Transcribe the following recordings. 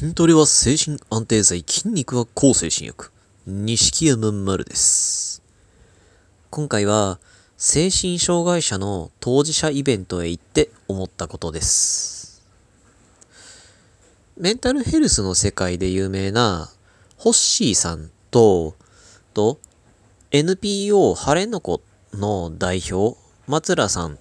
筋トレは精神安定剤、筋肉は抗精神薬。錦山丸です。今回は、精神障害者の当事者イベントへ行って思ったことです。メンタルヘルスの世界で有名な、ホッシーさんと、と、NPO 晴れの子の代表、松浦さん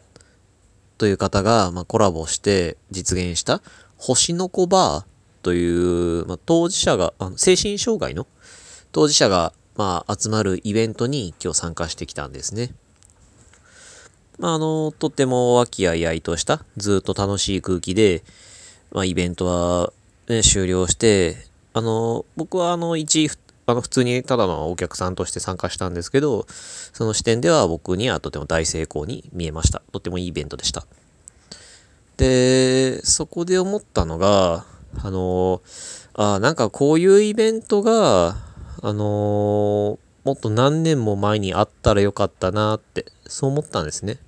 という方が、まあ、コラボして実現した星の子バーという、まあ、当事者が、あの精神障害の当事者が、まあ、集まるイベントに今日参加してきたんですね。まあ、あの、とても和気あいあいとした、ずっと楽しい空気で、まあ、イベントは、ね、終了して、あの、僕はあの、一、あの、普通にただのお客さんとして参加したんですけど、その視点では僕にはとても大成功に見えました。とてもいいイベントでした。で、そこで思ったのが、あの、あなんかこういうイベントが、あのもっと何年も前にあったらよかったなって、そう思ったんですね。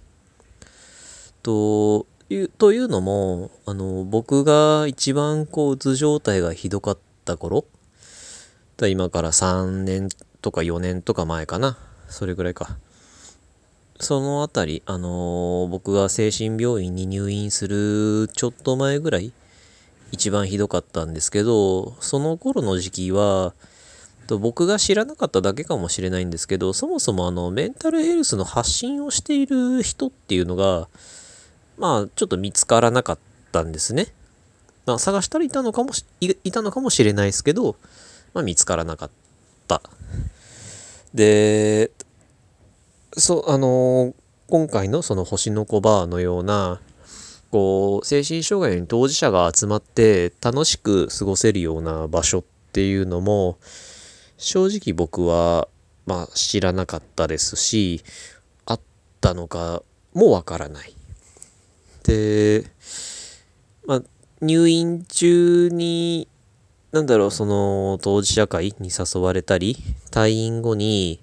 という、というのも、あの、僕が一番こう、うつ状態がひどかった頃、だ今から3年とか4年とか前かな。それぐらいか。そのあたり、あの僕が精神病院に入院するちょっと前ぐらい、一番ひどかったんですけど、その頃の時期は、僕が知らなかっただけかもしれないんですけど、そもそもあの、メンタルヘルスの発信をしている人っていうのが、まあ、ちょっと見つからなかったんですね。まあ、探したらいたのかもし、いたのかもしれないですけど、まあ、見つからなかった。で、そう、あの今回のその星の子バーのような、こう、精神障害の当事者が集まって楽しく過ごせるような場所っていうのも、正直僕は、まあ知らなかったですし、あったのかもわからない。で、まあ入院中に、なんだろう、その当事者会に誘われたり、退院後に、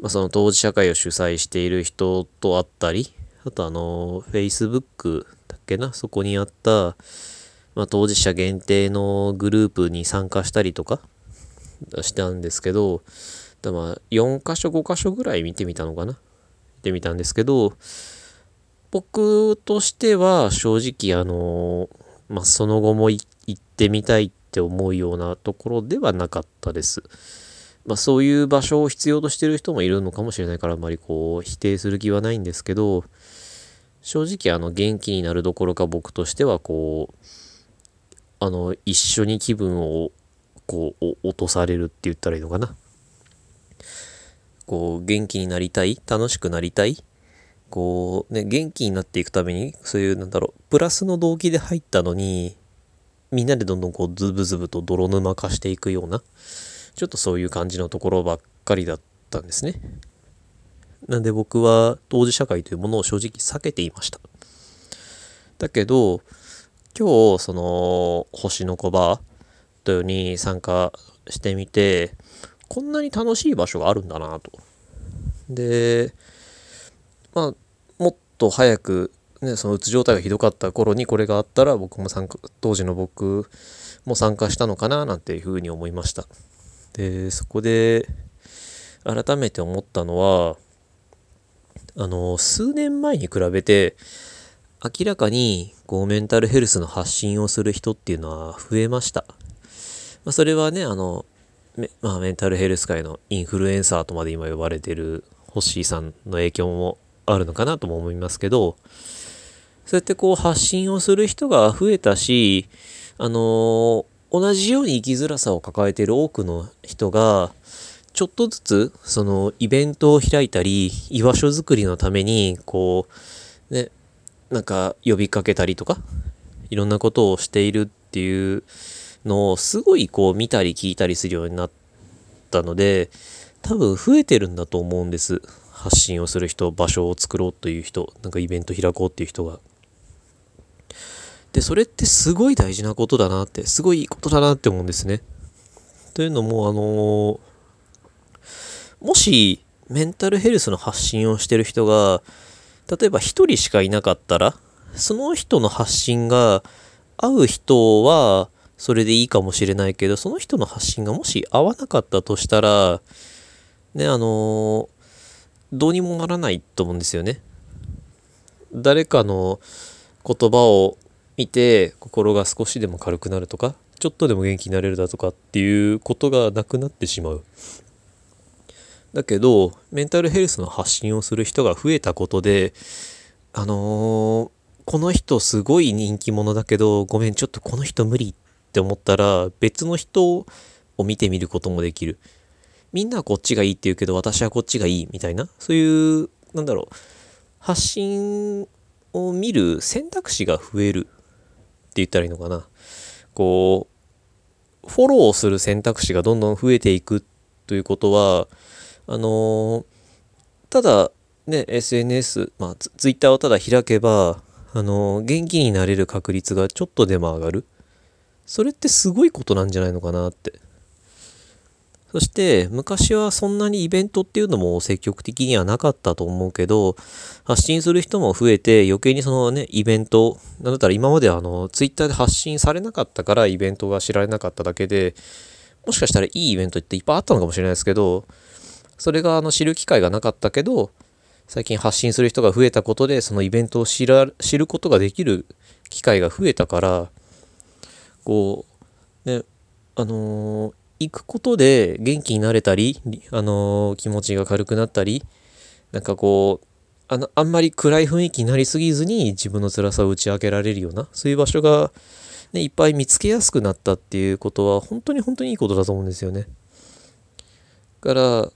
まあ、その当事者会を主催している人と会ったり、あとあの、Facebook けな、そこにあった、まあ、当事者限定のグループに参加したりとかしたんですけど、だまあ、4箇所5箇所ぐらい見てみたのかな？見てみたんですけど、僕としては正直あの、まあ、その後も行ってみたいって思うようなところではなかったです。まあ、そういう場所を必要としてる人もいるのかもしれないからあまりこう否定する気はないんですけど正直あの元気になるどころか僕としてはこうあの一緒に気分をこう落とされるって言ったらいいのかなこう元気になりたい楽しくなりたいこうね元気になっていくためにそういうなんだろうプラスの動機で入ったのにみんなでどんどんこうズブズブと泥沼化していくようなちょっとそういう感じのところばっかりだったんですね。なんで僕は当事者会というものを正直避けていました。だけど、今日、その、星の子バというに参加してみて、こんなに楽しい場所があるんだなと。で、まあ、もっと早く、ね、そのうつ状態がひどかった頃にこれがあったら僕も参加、当時の僕も参加したのかななんていうふうに思いました。で、そこで改めて思ったのは、あの、数年前に比べて、明らかにこうメンタルヘルスの発信をする人っていうのは増えました。まあ、それはね、あの、まあ、メンタルヘルス界のインフルエンサーとまで今呼ばれてるホッシーさんの影響もあるのかなとも思いますけど、そうやってこう発信をする人が増えたし、あの同じように生きづらさを抱えている多くの人が、ちょっとずつ、その、イベントを開いたり、居場所づくりのために、こう、ね、なんか、呼びかけたりとか、いろんなことをしているっていうのを、すごいこう、見たり聞いたりするようになったので、多分増えてるんだと思うんです。発信をする人、場所を作ろうという人、なんかイベント開こうっていう人が。で、それってすごい大事なことだなって、すごいいいことだなって思うんですね。というのも、あのもし、メンタルヘルスの発信をしてる人が、例えば一人しかいなかったら、その人の発信が合う人は、それでいいかもしれないけど、その人の発信がもし合わなかったとしたら、ね、あのどうにもならないと思うんですよね。誰かの言葉を見て心が少しでも軽くなるとか、ちょっとでも元気になれるだとかっていうことがなくなってしまう。だけど、メンタルヘルスの発信をする人が増えたことで、あのー、この人すごい人気者だけど、ごめん、ちょっとこの人無理って思ったら、別の人を見てみることもできる。みんなはこっちがいいって言うけど、私はこっちがいいみたいな、そういう、なんだろう、発信を見る選択肢が増えるって言ったらいいのかな。こう、フォローする選択肢がどんどん増えていくということは、あの、ただね、SNS、まあ、ツイッターをただ開けば、あの、元気になれる確率がちょっとでも上がる。それってすごいことなんじゃないのかなって。そして昔はそんなにイベントっていうのも積極的にはなかったと思うけど、発信する人も増えて余計にそのね、イベント、なんだったら今まであの、ツイッターで発信されなかったからイベントが知られなかっただけで、もしかしたらいいイベントっていっぱいあったのかもしれないですけど、それがあの知る機会がなかったけど、最近発信する人が増えたことで、そのイベントを知ら知ることができる機会が増えたから、こう、ね、あのー、行くことで元気になれたり、あのー、気持ちが軽くなったり、なんかこう、あの、あんまり暗い雰囲気になりすぎずに自分の辛さを打ち明けられるような、そういう場所が、ね、いっぱい見つけやすくなったっていうことは、本当に本当にいいことだと思うんですよね。から、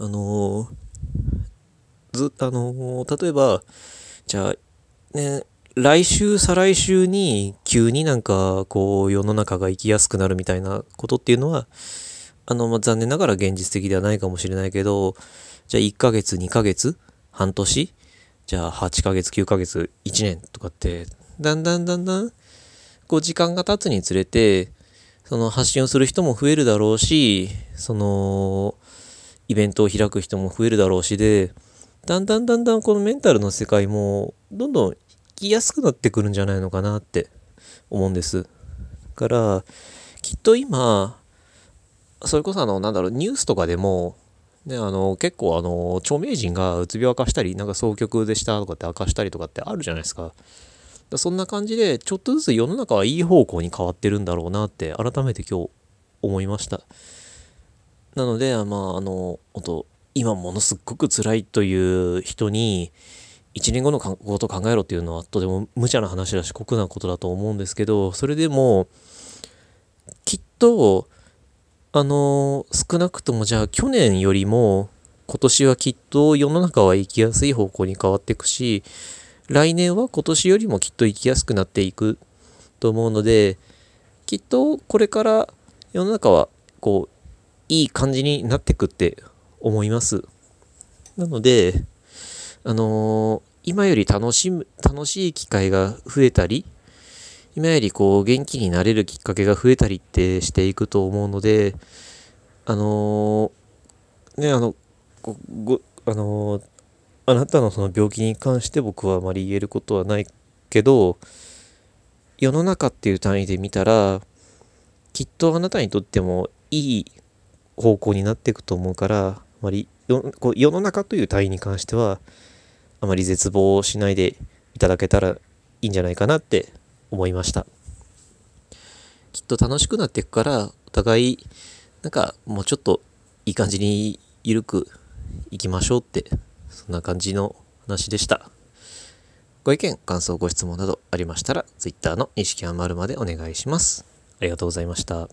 あのず、あの例えば、じゃあ、ね、来週、再来週に急になんか、こう、世の中が生きやすくなるみたいなことっていうのは、あの、まあ、残念ながら現実的ではないかもしれないけど、じゃあ1ヶ月、2ヶ月、半年、じゃあ8ヶ月、9ヶ月、1年とかって、だんだんだんだん、こう時間が経つにつれて、その発信をする人も増えるだろうし、その、イベントを開く人も増えるだろうしで、だんだんだんだんこのメンタルの世界もどんどん生きやすくなってくるんじゃないのかなって思うんです。だから、きっと今、それこそあの、なんだろう、ニュースとかでも、ね、あの、結構あの、著名人がうつ病明かしたり、なんか双極でしたとかって明かしたりとかってあるじゃないですか。だそんな感じで、ちょっとずつ世の中はいい方向に変わってるんだろうなって、改めて今日思いました。なので、まあ、あの、本当今ものすっごく辛いという人に、1年後のことを考えろっていうのはとても無茶な話だし酷なことだと思うんですけどそれでもきっとあの少なくともじゃあ去年よりも今年はきっと世の中は生きやすい方向に変わっていくし来年は今年よりもきっと生きやすくなっていくと思うのできっとこれから世の中はこういい感じになってくって思います。なので、あのー、今より楽しむ、楽しい機会が増えたり、今よりこう元気になれるきっかけが増えたりってしていくと思うので、あのー、ね、あの、ご、あのー、あなたのその病気に関して僕はあまり言えることはないけど、世の中っていう単位で見たら、きっとあなたにとってもいい方向になっていくと思うからあまりこう世の中という単位に関してはあまり絶望しないでいただけたらいいんじゃないかなって思いました。きっと楽しくなっていくからお互いなんかもうちょっといい感じに緩くいきましょうってそんな感じの話でした。ご意見感想ご質問などありましたら Twitter の西木はまるまでお願いします。ありがとうございました。